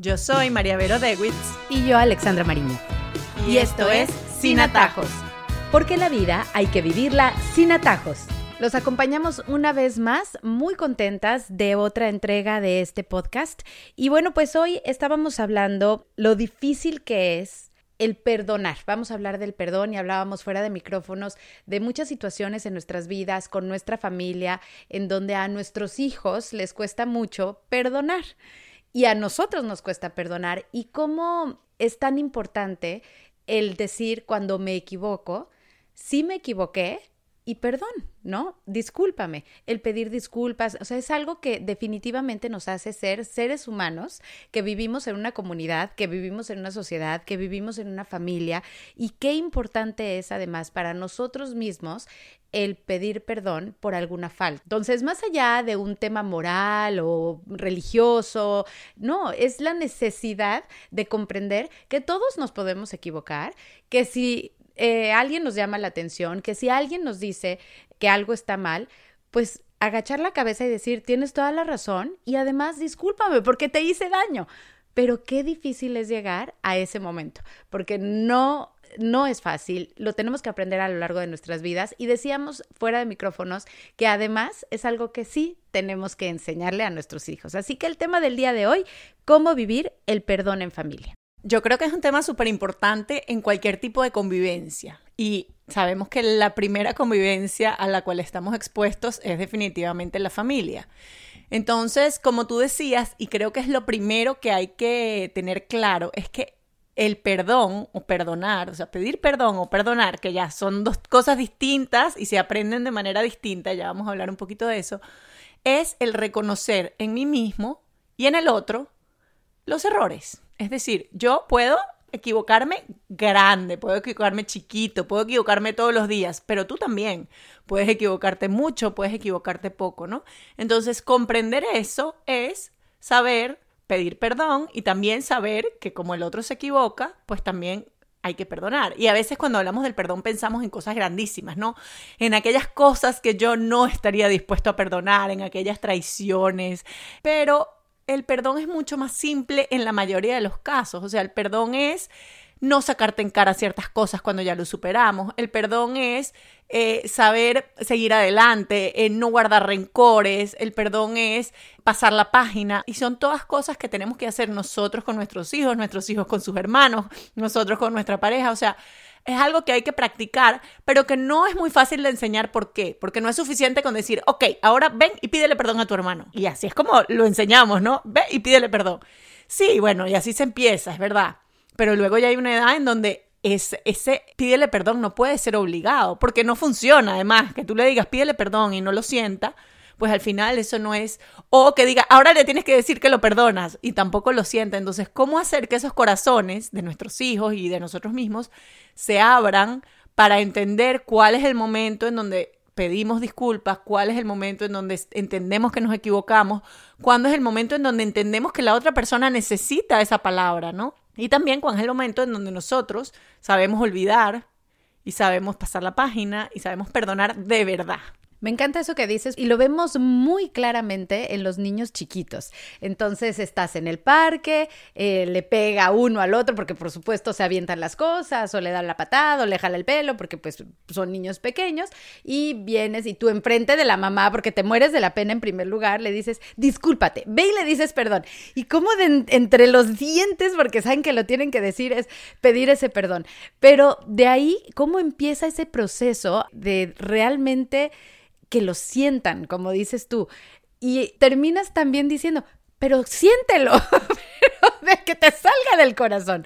Yo soy María Vero Dewitz. Y yo, Alexandra Mariño. Y, esto es Sin Atajos. Porque la vida hay que vivirla sin atajos. Los acompañamos una vez más, muy contentas de otra entrega de este podcast. Y bueno, pues hoy estábamos hablando lo difícil que es el perdonar. Vamos a hablar del perdón y hablábamos fuera de micrófonos de muchas situaciones en nuestras vidas, con nuestra familia, en donde a nuestros hijos les cuesta mucho perdonar y a nosotros nos cuesta perdonar. Y cómo es tan importante el decir cuando me equivoco, sí me equivoqué, y perdón, ¿no? Discúlpame. El pedir disculpas, o sea, es algo que definitivamente nos hace ser seres humanos que vivimos en una comunidad, que vivimos en una sociedad, que vivimos en una familia y qué importante es además para nosotros mismos el pedir perdón por alguna falta. Entonces, más allá de un tema moral o religioso, no, es la necesidad de comprender que todos nos podemos equivocar, que si eh, alguien nos llama la atención, que si alguien nos dice que algo está mal, pues agachar la cabeza y decir, tienes toda la razón y además discúlpame porque te hice daño. Pero qué difícil es llegar a ese momento, porque no no es fácil, lo tenemos que aprender a lo largo de nuestras vidas y decíamos fuera de micrófonos que además es algo que sí tenemos que enseñarle a nuestros hijos. Así que el tema del día de hoy, cómo vivir el perdón en familia. Yo creo que es un tema súper importante en cualquier tipo de convivencia. Y sabemos que la primera convivencia a la cual estamos expuestos es definitivamente la familia. Entonces, como tú decías, y creo que es lo primero que hay que tener claro, es que el perdón o perdonar, o sea, pedir perdón o perdonar, que ya son dos cosas distintas y se aprenden de manera distinta, ya vamos a hablar un poquito de eso, es el reconocer en mí mismo y en el otro los errores. Es decir, yo puedo equivocarme grande, puedo equivocarme chiquito, puedo equivocarme todos los días, pero tú también puedes equivocarte mucho, puedes equivocarte poco, ¿no? Entonces, comprender eso es saber pedir perdón y también saber que como el otro se equivoca, pues también hay que perdonar. Y a veces cuando hablamos del perdón pensamos en cosas grandísimas, ¿no? En aquellas cosas que yo no estaría dispuesto a perdonar, en aquellas traiciones, pero el perdón es mucho más simple en la mayoría de los casos. O sea, el perdón es no sacarte en cara ciertas cosas cuando ya lo superamos. El perdón es eh, saber seguir adelante, eh, no guardar rencores. El perdón es pasar la página. Y son todas cosas que tenemos que hacer nosotros con nuestros hijos, nuestros hijos con sus hermanos, nosotros con nuestra pareja. O sea, es algo que hay que practicar, pero que no es muy fácil de enseñar. ¿Por qué? Porque no es suficiente con decir, ok, ahora ven y pídele perdón a tu hermano. Y así es como lo enseñamos, ¿no? Ve y pídele perdón. Sí, bueno, y así se empieza, es verdad. Pero luego ya hay una edad en donde ese, ese pídele perdón no puede ser obligado, porque no funciona. Además, que tú le digas pídele perdón y no lo sienta, pues al final eso no es, o que diga, ahora le tienes que decir que lo perdonas y tampoco lo sienta. Entonces, ¿cómo hacer que esos corazones de nuestros hijos y de nosotros mismos se abran para entender cuál es el momento en donde pedimos disculpas, cuál es el momento en donde entendemos que nos equivocamos, cuándo es el momento en donde entendemos que la otra persona necesita esa palabra, ¿no? Y también cuándo es el momento en donde nosotros sabemos olvidar y sabemos pasar la página y sabemos perdonar de verdad. Me encanta eso que dices y lo vemos muy claramente en los niños chiquitos. Entonces estás en el parque, eh, le pega uno al otro porque por supuesto se avientan las cosas o le dan la patada o le jala el pelo porque pues son niños pequeños y vienes y tú enfrente de la mamá porque te mueres de la pena en primer lugar le dices discúlpate, ve y le dices perdón. Y como entre los dientes porque saben que lo tienen que decir es pedir ese perdón. Pero de ahí, ¿cómo empieza ese proceso de realmente que lo sientan, como dices tú. Y terminas también diciendo, pero siéntelo, pero de que te salga del corazón.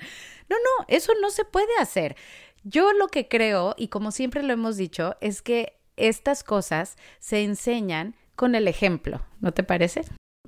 No, no, eso no se puede hacer. Yo lo que creo, y como siempre lo hemos dicho, es que estas cosas se enseñan con el ejemplo, ¿no te parece?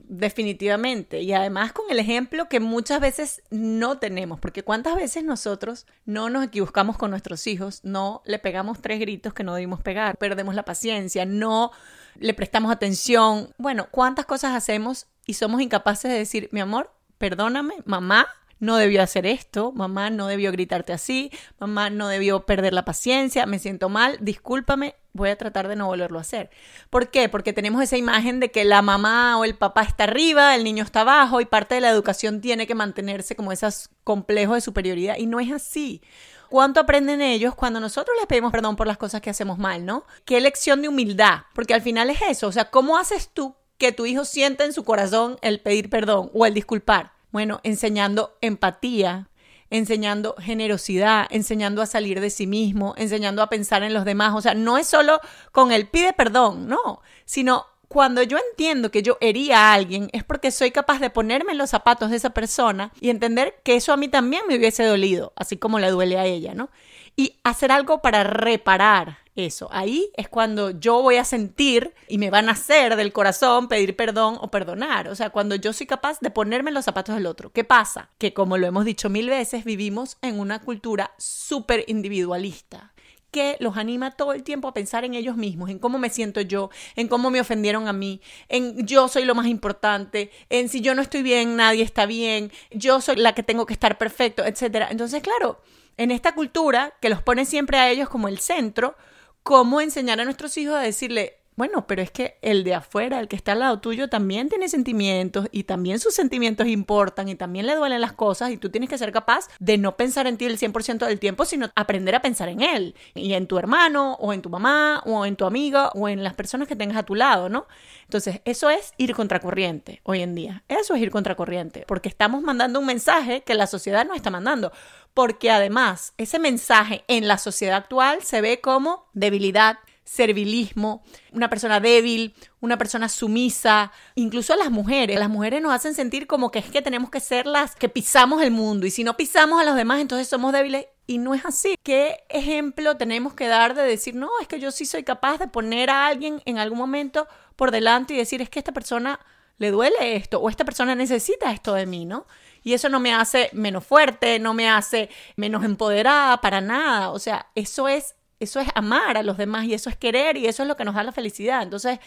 Definitivamente. Y además con el ejemplo que muchas veces no tenemos, porque cuántas veces nosotros no nos equivocamos con nuestros hijos, no le pegamos tres gritos que no debimos pegar, perdemos la paciencia, no le prestamos atención. Bueno, cuántas cosas hacemos y somos incapaces de decir, mi amor, perdóname, mamá, no debió hacer esto, mamá no debió gritarte así, mamá no debió perder la paciencia, me siento mal, discúlpame, voy a tratar de no volverlo a hacer. ¿Por qué? Porque tenemos esa imagen de que la mamá o el papá está arriba, el niño está abajo y parte de la educación tiene que mantenerse como esos complejos de superioridad y no es así. ¿Cuánto aprenden ellos cuando nosotros les pedimos perdón por las cosas que hacemos mal, no? Qué lección de humildad, porque al final es eso, o sea, ¿cómo haces tú que tu hijo sienta en su corazón el pedir perdón o el disculpar? Bueno, enseñando empatía, enseñando generosidad, enseñando a salir de sí mismo, enseñando a pensar en los demás. O sea, no es solo con el pide perdón, no, sino cuando yo entiendo que yo hería a alguien es porque soy capaz de ponerme en los zapatos de esa persona y entender que eso a mí también me hubiese dolido, así como le duele a ella, ¿no? Y hacer algo para reparar eso. Ahí es cuando yo voy a sentir y me van a hacer del corazón pedir perdón o perdonar. O sea, cuando yo soy capaz de ponerme en los zapatos del otro. ¿Qué pasa? Que como lo hemos dicho mil veces, vivimos en una cultura súper individualista que los anima todo el tiempo a pensar en ellos mismos, en cómo me siento yo, en cómo me ofendieron a mí, en yo soy lo más importante, en si yo no estoy bien, nadie está bien, yo soy la que tengo que estar perfecto, etc. Entonces, claro, en esta cultura que los pone siempre a ellos como el centro, ¿cómo enseñar a nuestros hijos a decirle, bueno, pero es que el de afuera, el que está al lado tuyo, también tiene sentimientos y también sus sentimientos importan y también le duelen las cosas y tú tienes que ser capaz de no pensar en ti el 100% del tiempo, sino aprender a pensar en él y en tu hermano o en tu mamá o en tu amiga o en las personas que tengas a tu lado, ¿no? Entonces, eso es ir contracorriente hoy en día. Eso es ir contracorriente, porque estamos mandando un mensaje que la sociedad no está mandando. Porque además, ese mensaje en la sociedad actual se ve como debilidad, servilismo, una persona débil, una persona sumisa, incluso a las mujeres. Las mujeres nos hacen sentir como que es que tenemos que ser las que pisamos el mundo y si no pisamos a los demás entonces somos débiles y no es así. ¿Qué ejemplo tenemos que dar de decir, no, es que yo sí soy capaz de poner a alguien en algún momento por delante y decir, es que esta persona le duele esto o esta persona necesita esto de mí, ¿no? Y eso no me hace menos fuerte, no me hace menos empoderada para nada. O sea, eso es eso es amar a los demás y eso es querer y eso es lo que nos da la felicidad. Entonces,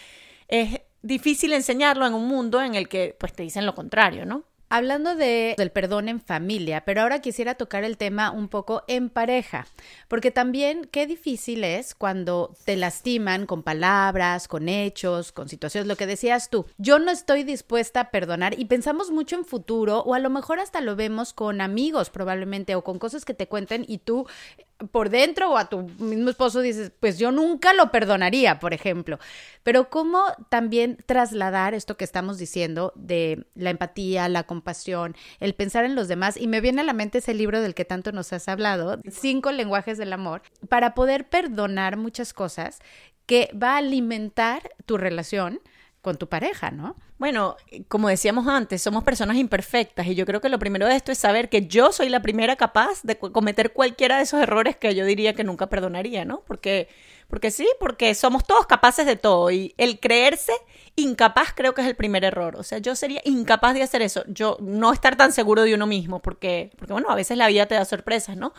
es difícil enseñarlo en un mundo en el que pues te dicen lo contrario, ¿no? Hablando de, del perdón en familia, pero ahora quisiera tocar el tema un poco en pareja, porque también qué difícil es cuando te lastiman con palabras, con hechos, con situaciones, lo que decías tú. Yo no estoy dispuesta a perdonar y pensamos mucho en futuro o a lo mejor hasta lo vemos con amigos probablemente o con cosas que te cuenten y tú por dentro o a tu mismo esposo dices, pues yo nunca lo perdonaría, por ejemplo. Pero cómo también trasladar esto que estamos diciendo de la empatía, la compasión, el pensar en los demás. Y me viene a la mente ese libro del que tanto nos has hablado, Cinco lenguajes del amor, para poder perdonar muchas cosas que va a alimentar tu relación con tu pareja, ¿no? Bueno, como decíamos antes, somos personas imperfectas y yo creo que lo primero de esto es saber que yo soy la primera capaz de cometer cualquiera de esos errores que yo diría que nunca perdonaría, ¿no? Porque, porque sí, porque somos todos capaces de todo y el creerse incapaz creo que es el primer error. O sea, yo sería incapaz de hacer eso, yo no estar tan seguro de uno mismo, porque, porque bueno, a veces la vida te da sorpresas, ¿no?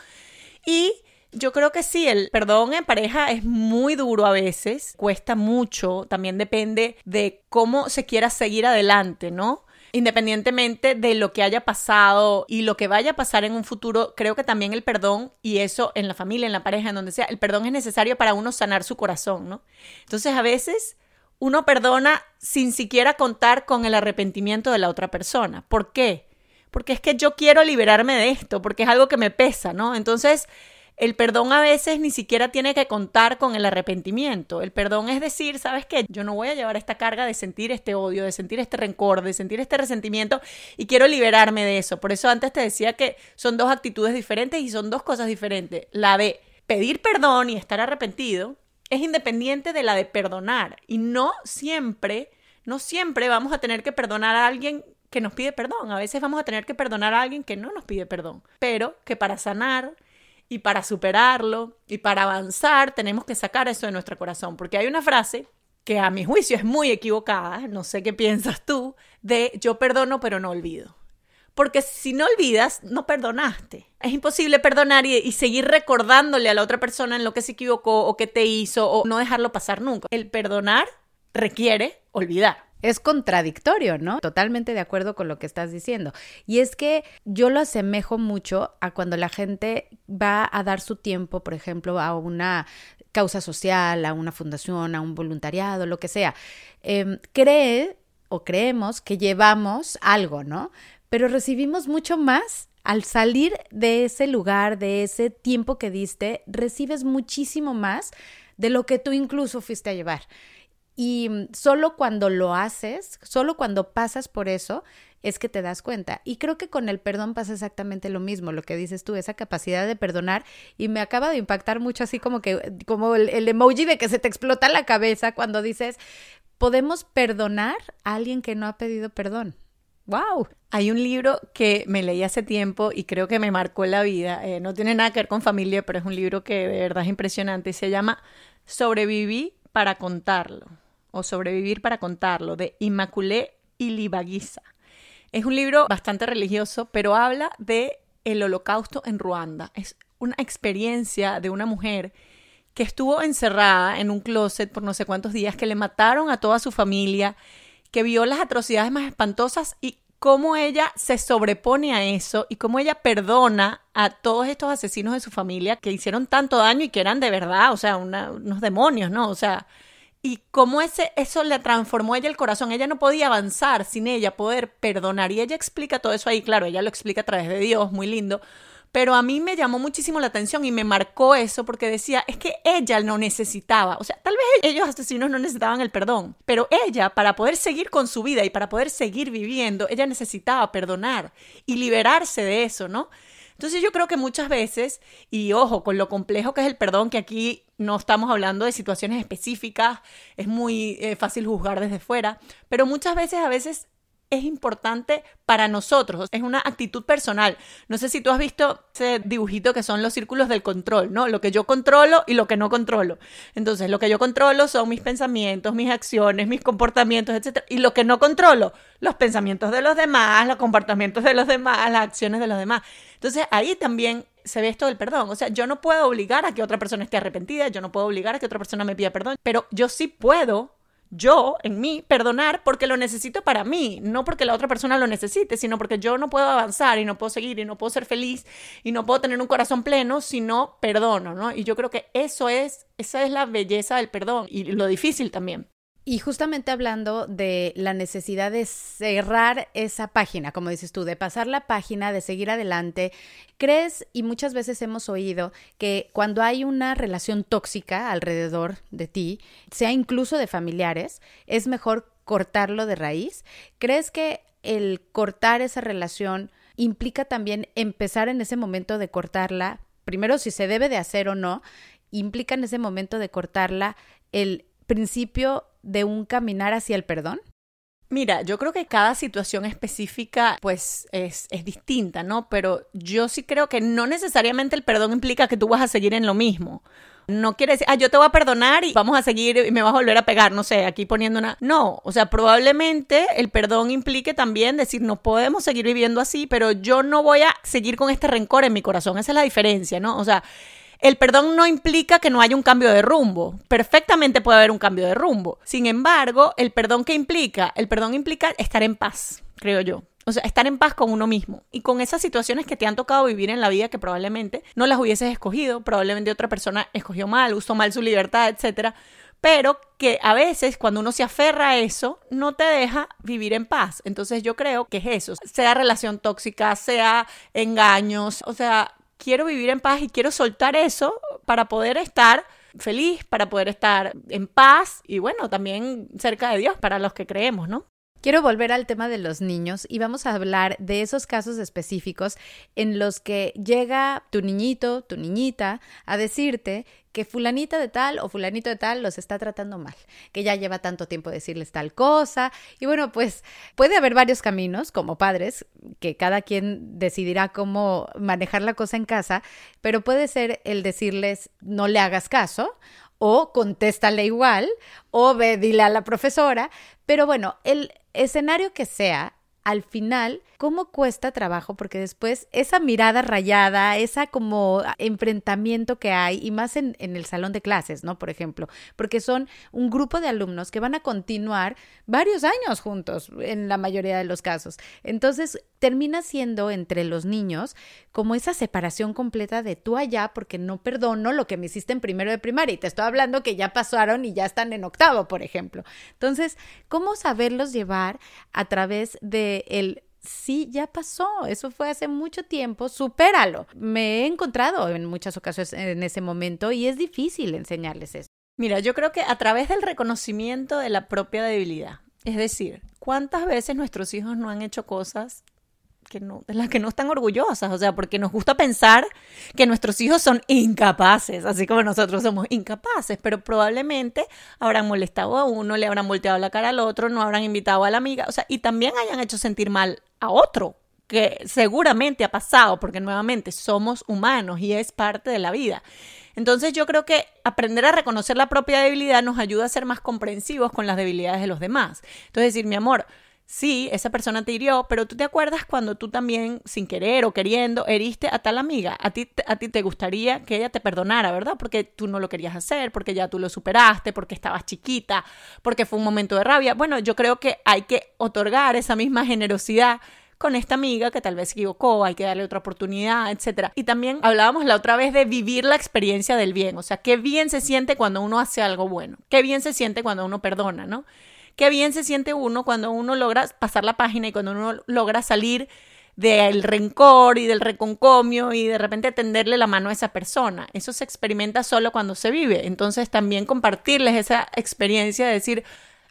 Y yo creo que sí, el perdón en pareja es muy duro a veces, cuesta mucho, también depende de cómo se quiera seguir adelante, ¿no? Independientemente de lo que haya pasado y lo que vaya a pasar en un futuro, creo que también el perdón, y eso en la familia, en la pareja, en donde sea, el perdón es necesario para uno sanar su corazón, ¿no? Entonces a veces uno perdona sin siquiera contar con el arrepentimiento de la otra persona. ¿Por qué? Porque es que yo quiero liberarme de esto, porque es algo que me pesa, ¿no? Entonces el perdón a veces ni siquiera tiene que contar con el arrepentimiento. El perdón es decir, ¿sabes qué? Yo no voy a llevar esta carga de sentir este odio, de sentir este rencor, de sentir este resentimiento y quiero liberarme de eso. Por eso antes te decía que son dos actitudes diferentes y son dos cosas diferentes. La de pedir perdón y estar arrepentido es independiente de la de perdonar y no siempre, no siempre vamos a tener que perdonar a alguien que nos pide perdón. A veces vamos a tener que perdonar a alguien que no nos pide perdón, pero que para sanar y para superarlo y para avanzar tenemos que sacar eso de nuestro corazón, porque hay una frase que a mi juicio es muy equivocada, no sé qué piensas tú, de yo perdono pero no olvido. Porque si no olvidas, no perdonaste. Es imposible perdonar y, seguir recordándole a la otra persona en lo que se equivocó o que te hizo o no dejarlo pasar nunca. El perdonar requiere olvidar. Es contradictorio, ¿no? Totalmente de acuerdo con lo que estás diciendo. Y es que yo lo asemejo mucho a cuando la gente va a dar su tiempo, por ejemplo, a una causa social, a una fundación, a un voluntariado, lo que sea. Em, cree o creemos que llevamos algo, ¿no? Pero recibimos mucho más al salir de ese lugar, de ese tiempo que diste, recibes muchísimo más de lo que tú incluso fuiste a llevar. Y mm, solo cuando lo haces, solo cuando pasas por eso, es que te das cuenta. Y creo que con el perdón pasa exactamente lo mismo, lo que dices tú, esa capacidad de perdonar. Y me acaba de impactar mucho así como que, como el, emoji de que se te explota la cabeza cuando dices, podemos perdonar a alguien que no ha pedido perdón. ¡Wow! Hay un libro que me leí hace tiempo y creo que me marcó la vida. Eh, no tiene nada que ver con familia, pero es un libro que de verdad es impresionante se llama Sobreviví para contarlo o Sobrevivir para contarlo de Immaculée Ilibagiza. Es un libro bastante religioso, pero habla de el holocausto en Ruanda. Es una experiencia de una mujer que estuvo encerrada en un closet por no sé cuántos días, que le mataron a toda su familia, que vio las atrocidades más espantosas y cómo ella se sobrepone a eso y cómo ella perdona a todos estos asesinos de su familia que hicieron tanto daño y que eran de verdad, o sea, unos demonios, ¿no? O sea, y cómo ese, eso le transformó a ella el corazón. Ella no podía avanzar sin ella poder perdonar. Y ella explica todo eso ahí, claro, ella lo explica a través de Dios, muy lindo. Pero a mí me llamó muchísimo la atención y me marcó eso porque decía, es que ella no necesitaba, o sea, tal vez ellos asesinos no necesitaban el perdón, pero ella, para poder seguir con su vida y para poder seguir viviendo, ella necesitaba perdonar y liberarse de eso, ¿no? Entonces yo creo que muchas veces, y ojo, con lo complejo que es el perdón, que aquí no estamos hablando de situaciones específicas, es muy eh, fácil juzgar desde fuera, pero muchas veces a veces es importante para nosotros, es una actitud personal. No sé si tú has visto ese dibujito que son los círculos del control, ¿no? Lo que yo controlo y lo que no controlo. Entonces, lo que yo controlo son mis pensamientos, mis acciones, mis comportamientos, etc. Y lo que no controlo, los pensamientos de los demás, los comportamientos de los demás, las acciones de los demás. Entonces, ahí también se ve esto del perdón. O sea, yo no puedo obligar a que otra persona esté arrepentida, yo no puedo obligar a que otra persona me pida perdón, pero yo sí puedo yo, en mí, perdonar porque lo necesito para mí, no porque la otra persona lo necesite, sino porque yo no puedo avanzar y no puedo seguir y no puedo ser feliz y no puedo tener un corazón pleno si no perdono, ¿no? Y yo creo que eso es, esa es la belleza del perdón y lo difícil también. Y justamente hablando de la necesidad de cerrar esa página, como dices tú, de pasar la página, de seguir adelante, ¿crees, y muchas veces hemos oído, que cuando hay una relación tóxica alrededor de ti, sea incluso de familiares, es mejor cortarlo de raíz? ¿Crees que el cortar esa relación implica también empezar en ese momento de cortarla? Primero, si se debe de hacer o no, implica en ese momento de cortarla el principio de un caminar hacia el perdón? Mira, yo creo que cada situación específica pues es, es, distinta, ¿no? Pero yo sí creo que no necesariamente el perdón implica que tú vas a seguir en lo mismo. No quiere decir, ah, yo te voy a perdonar y vamos a seguir y me vas a volver a pegar, no sé, aquí poniendo una... No, o sea, probablemente el perdón implique también decir, no podemos seguir viviendo así, pero yo no voy a seguir con este rencor en mi corazón. Esa es la diferencia, ¿no? O sea, el perdón no implica que no haya un cambio de rumbo. Perfectamente puede haber un cambio de rumbo. Sin embargo, el perdón que implica, el perdón implica estar en paz, creo yo. O sea, estar en paz con uno mismo y con esas situaciones que te han tocado vivir en la vida que probablemente no las hubieses escogido, probablemente otra persona escogió mal, usó mal su libertad, etcétera, pero que a veces cuando uno se aferra a eso, no te deja vivir en paz. Entonces yo creo que es eso, sea relación tóxica, sea engaños, o sea, quiero vivir en paz y quiero soltar eso para poder estar feliz, para poder estar en paz y bueno, también cerca de Dios para los que creemos, ¿no? Quiero volver al tema de los niños y vamos a hablar de esos casos específicos en los que llega tu niñito, tu niñita, a decirte que fulanita de tal o fulanito de tal los está tratando mal, que ya lleva tanto tiempo decirles tal cosa. Y bueno, pues puede haber varios caminos como padres, que cada quien decidirá cómo manejar la cosa en casa, pero puede ser el decirles no le hagas caso o contéstale igual, o ve, dile a la profesora. Pero bueno, el escenario que sea, al final, ¿cómo cuesta trabajo? Porque después esa mirada rayada, esa como enfrentamiento que hay, y más en, el salón de clases, ¿no? Por ejemplo, porque son un grupo de alumnos que van a continuar varios años juntos, en la mayoría de los casos. Entonces, termina siendo entre los niños como esa separación completa de tú allá, porque no perdono lo que me hiciste en primero de primaria, y te estoy hablando que ya pasaron y ya están en octavo, por ejemplo. Entonces, ¿cómo saberlos llevar a través de el sí, ya pasó, eso fue hace mucho tiempo, supéralo. Me he encontrado en muchas ocasiones en ese momento y es difícil enseñarles eso. Mira, yo creo que a través del reconocimiento de la propia debilidad, es decir, ¿cuántas veces nuestros hijos no han hecho cosas no, de las que no están orgullosas, o sea, porque nos gusta pensar que nuestros hijos son incapaces, así como nosotros somos incapaces, pero probablemente habrán molestado a uno, le habrán volteado la cara al otro, no habrán invitado a la amiga, o sea, y también hayan hecho sentir mal a otro, que seguramente ha pasado, porque nuevamente somos humanos y es parte de la vida. Entonces yo creo que aprender a reconocer la propia debilidad nos ayuda a ser más comprensivos con las debilidades de los demás. Entonces decir, mi amor, sí, esa persona te hirió, pero tú te acuerdas cuando tú también, sin querer o queriendo, heriste a tal amiga. A ti, a ti te gustaría que ella te perdonara, ¿verdad? Porque tú no lo querías hacer, porque ya tú lo superaste, porque estabas chiquita, porque fue un momento de rabia. Bueno, yo creo que hay que otorgar esa misma generosidad con esta amiga que tal vez se equivocó, hay que darle otra oportunidad, etc. Y también hablábamos la otra vez de vivir la experiencia del bien, o sea, qué bien se siente cuando uno hace algo bueno, qué bien se siente cuando uno perdona, ¿no? Qué bien se siente uno cuando uno logra pasar la página y cuando uno logra salir del rencor y del reconcomio y de repente tenderle la mano a esa persona. Eso se experimenta solo cuando se vive. Entonces también compartirles esa experiencia de decir,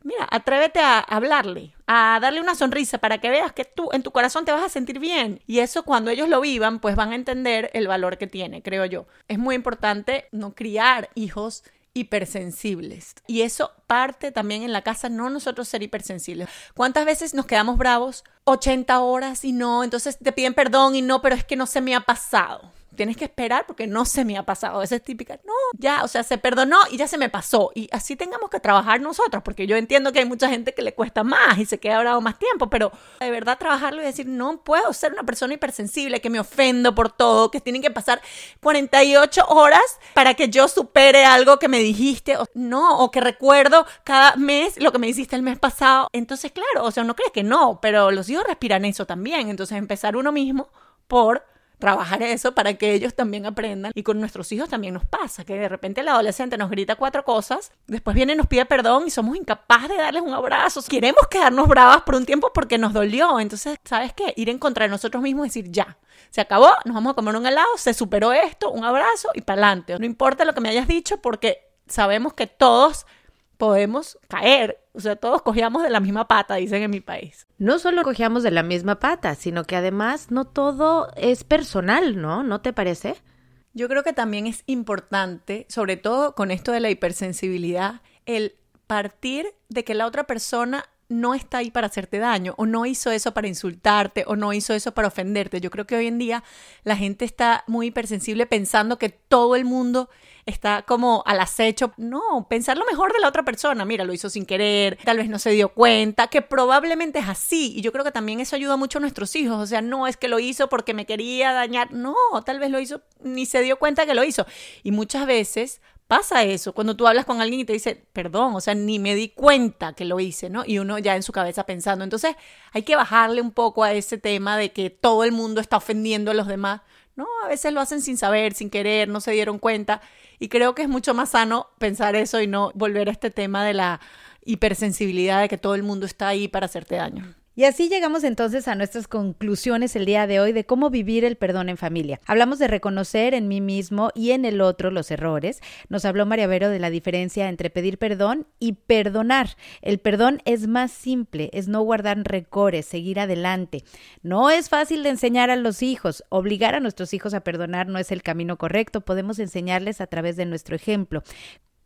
mira, atrévete a hablarle, a darle una sonrisa para que veas que tú en tu corazón te vas a sentir bien. Y eso cuando ellos lo vivan, pues van a entender el valor que tiene, creo yo. Es muy importante no criar hijos hipersensibles. Y eso parte también en la casa, no nosotros ser hipersensibles. ¿Cuántas veces nos quedamos bravos 80 horas y no? Entonces te piden perdón y no, pero es que no se me ha pasado tienes que esperar porque no se me ha pasado. Esa es típica. No, ya, o sea, se perdonó y ya se me pasó. Y así tengamos que trabajar nosotros, porque yo entiendo que hay mucha gente que le cuesta más y se queda bravo más tiempo, pero de verdad trabajarlo y decir, no puedo ser una persona hipersensible, que me ofendo por todo, que tienen que pasar 48 horas para que yo supere algo que me dijiste, o, no, o que recuerdo cada mes lo que me hiciste el mes pasado. Entonces, claro, o sea, no crees que no, pero los hijos respiran eso también. Entonces, empezar uno mismo por trabajar eso para que ellos también aprendan. Y con nuestros hijos también nos pasa, que de repente el adolescente nos grita cuatro cosas, después viene y nos pide perdón y somos incapaces de darles un abrazo. Queremos quedarnos bravas por un tiempo porque nos dolió. Entonces, ¿sabes qué? Ir en contra de nosotros mismos y decir, ya, se acabó, nos vamos a comer un helado, se superó esto, un abrazo y para adelante. No importa lo que me hayas dicho porque sabemos que todos podemos caer. O sea, todos cogíamos de la misma pata, dicen en mi país. No solo cogíamos de la misma pata, sino que además no todo es personal, ¿no? ¿No te parece? Yo creo que también es importante, sobre todo con esto de la hipersensibilidad, el partir de que la otra persona no está ahí para hacerte daño, o no hizo eso para insultarte, o no hizo eso para ofenderte. Yo creo que hoy en día la gente está muy hipersensible pensando que todo el mundo está como al acecho. No, pensar lo mejor de la otra persona. Mira, lo hizo sin querer, tal vez no se dio cuenta, que probablemente es así. Y yo creo que también eso ayuda mucho a nuestros hijos. O sea, no es que lo hizo porque me quería dañar. No, tal vez lo hizo ni se dio cuenta que lo hizo. Y muchas veces pasa eso, cuando tú hablas con alguien y te dice, perdón, o sea, ni me di cuenta que lo hice, ¿no? Y uno ya en su cabeza pensando. Entonces, hay que bajarle un poco a ese tema de que todo el mundo está ofendiendo a los demás. No, a veces lo hacen sin saber, sin querer, no se dieron cuenta. Y creo que es mucho más sano pensar eso y no volver a este tema de la hipersensibilidad de que todo el mundo está ahí para hacerte daño. Y así llegamos entonces a nuestras conclusiones el día de hoy de cómo vivir el perdón en familia. Hablamos de reconocer en mí mismo y en el otro los errores. Nos habló María Vero de la diferencia entre pedir perdón y perdonar. El perdón es más simple, es no guardar recores, seguir adelante. No es fácil de enseñar a los hijos. Obligar a nuestros hijos a perdonar no es el camino correcto. Podemos enseñarles a través de nuestro ejemplo.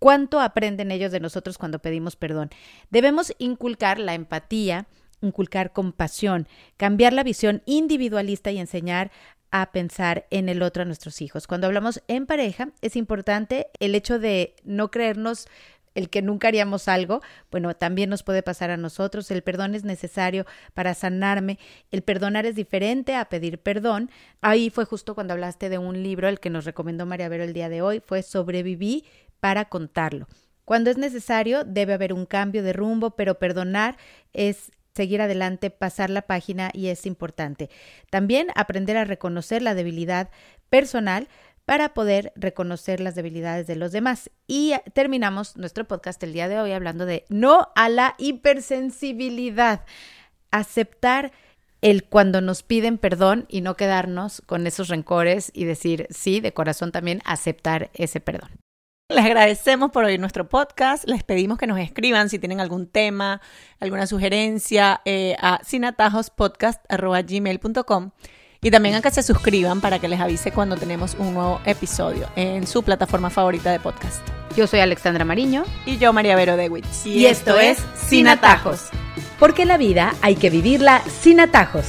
¿Cuánto aprenden ellos de nosotros cuando pedimos perdón? Debemos inculcar la empatía, inculcar compasión, cambiar la visión individualista y enseñar a pensar en el otro a nuestros hijos. Cuando hablamos en pareja, es importante el hecho de no creernos el que nunca haríamos algo, bueno, también nos puede pasar a nosotros. El perdón es necesario para sanarme. El perdonar es diferente a pedir perdón. Ahí fue justo cuando hablaste de un libro, el que nos recomendó María Vero el día de hoy, fue Sobreviví para contarlo. Cuando es necesario, debe haber un cambio de rumbo, pero perdonar es seguir adelante, pasar la página y es importante. También aprender a reconocer la debilidad personal para poder reconocer las debilidades de los demás. Y terminamos nuestro podcast el día de hoy hablando de no a la hipersensibilidad. Aceptar el cuando nos piden perdón y no quedarnos con esos rencores y decir sí, de corazón también aceptar ese perdón. Les agradecemos por oír nuestro podcast. Les pedimos que nos escriban si tienen algún tema, alguna sugerencia eh, a sinatajospodcast.gmail.com y también a que se suscriban para que les avise cuando tenemos un nuevo episodio en su plataforma favorita de podcast. Yo soy Alexandra Mariño. Y yo María Vero Dewitz. Y, esto es Sin Atajos. Porque la vida hay que vivirla sin atajos.